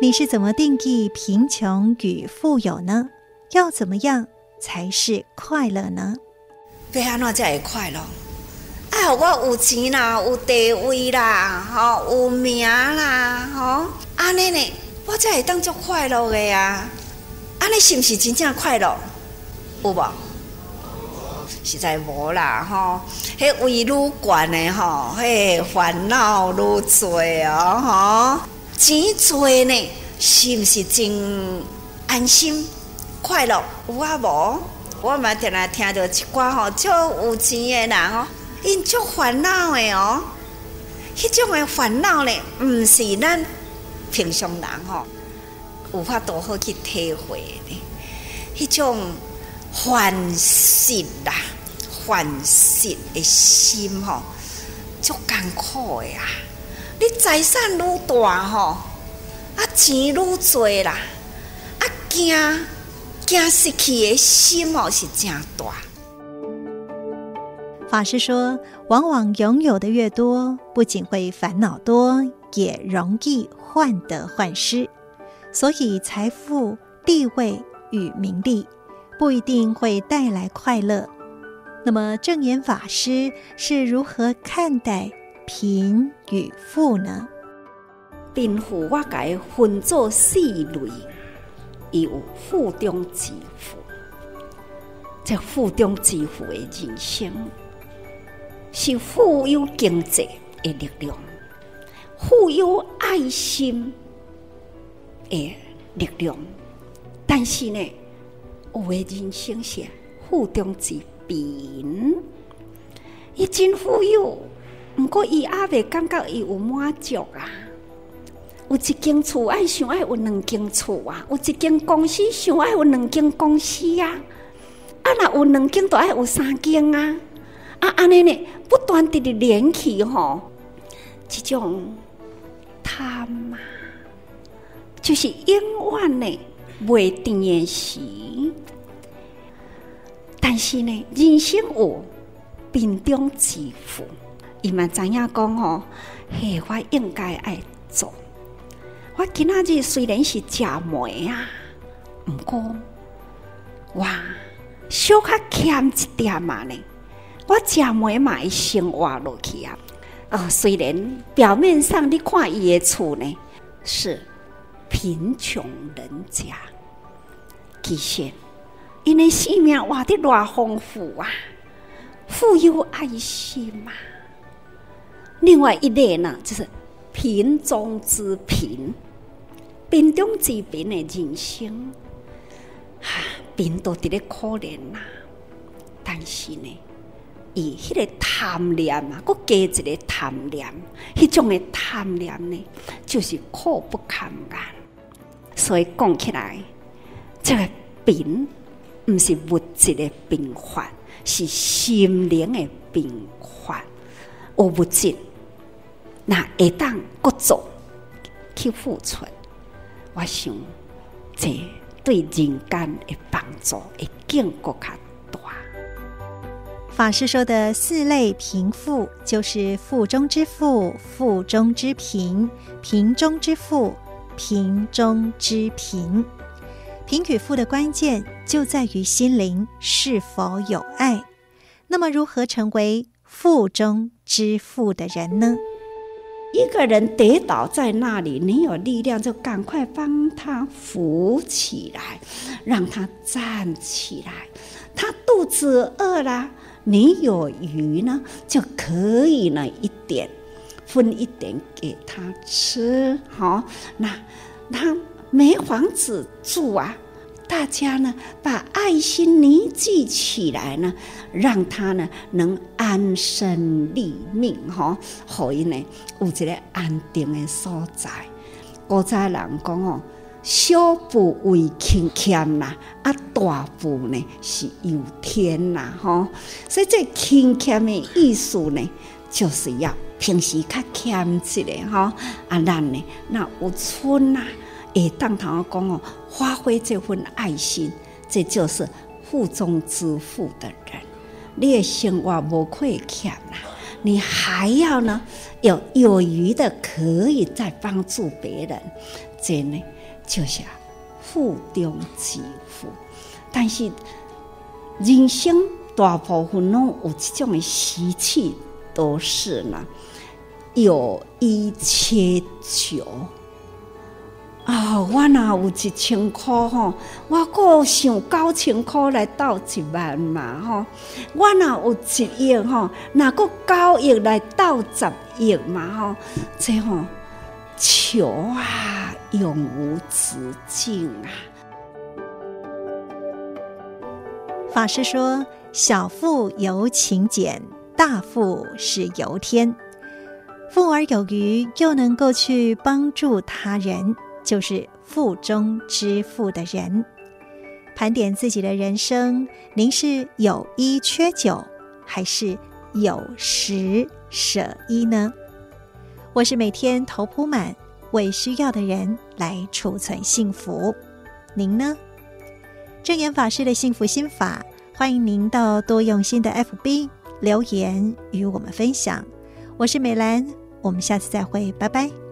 你是怎么定义贫穷与富有呢？要怎么样才是快乐呢？要安怎才会快乐？哎，我有钱啦，有地位啦，吼，有名啦，吼，安尼呢，我才会当做快乐的呀。安尼是不是真正快乐？有无？实在无啦，吼，迄位愈悬的吼，迄烦恼愈多哦，吼，钱多呢，是不是真安心快乐？有啊无？我嘛定来听到一寡吼，足有钱的人吼，因足烦恼的哦，迄种的烦恼呢，毋是咱平常人吼，有法度好去体会的，迄种欢喜啦、欢喜的心吼，足艰苦的啊！你财产愈大吼，啊钱愈多啦，啊惊。惊失去的心哦，是真大。法师说，往往拥有的越多，不仅会烦恼多，也容易患得患失。所以，财富、地位与名利不一定会带来快乐。那么，正言法师是如何看待贫与富呢？贫富我该分作四类。有富中之富，这富中之富的人生是富有经济的力量，富有爱心的力量。但是呢，有的人生是富中之贫，伊真富有，不过伊还未感觉伊有满足啊。有一间厝爱想爱有两间厝啊，有一间公司想爱有两间公司啊，啊若有两间都爱有三间啊，啊安尼呢不断地的连起吼，这种贪啊，就是永远呢未定的时，但是呢人生有贫中之富，伊嘛知影讲吼，嘿我应该爱做。我今仔日虽然是食糜啊，毋过哇，小可欠一点嘛呢。我食糜嘛会生活落去啊。哦，虽然表面上你看伊的厝呢是贫穷人家，其实因为生命活得偌丰富啊，富有爱心嘛。另外一类呢，就是贫中之贫。贫中之贫的人生，哈，贫都得咧可怜呐。但是呢，伊迄个贪念啊，搁加一个贪念，迄种的贪念呢，就是苦不堪言。所以讲起来，这个贫毋是物质的贫乏，是心灵的贫乏。有物质，那会当各种去付出。我想，这对人间的帮助会更加大。法师说的四类贫富，就是富中之富、富中之贫、贫中之富、贫中之贫。贫与富的关键就在于心灵是否有爱。那么，如何成为富中之富的人呢？一个人跌倒在那里，你有力量就赶快帮他扶起来，让他站起来。他肚子饿了，你有鱼呢，就可以呢一点分一点给他吃。好，那他没房子住啊。大家呢，把爱心凝聚起来呢，让他呢能安身立命，哈，可以呢有一个安定的所在。古早人讲哦，小富为轻俭呐，啊大富呢是有天呐，哈。所以这轻俭的意思呢，就是要平时较俭一点哈，啊咱呢那有村呐。会当头讲哦，发挥这份爱心，这就是富中之富的人。你的生活无亏欠啦，你还要呢有有余的可以再帮助别人，这呢就是富中之富。但是人生大部分拢有这种的习气，都是呢有一切求。啊、哦，我若有一千块吼，我够想九千块来斗一万嘛吼。我若有一亿吼，那够九亿来斗十亿嘛吼。这吼求啊，永无止境啊。法师说：“小富由勤俭，大富是由天。富而有余，又能够去帮助他人。”就是富中之富的人。盘点自己的人生，您是有一缺九，还是有十舍一呢？我是每天头铺满，为需要的人来储存幸福。您呢？正言法师的幸福心法，欢迎您到多用心的 FB 留言与我们分享。我是美兰，我们下次再会，拜拜。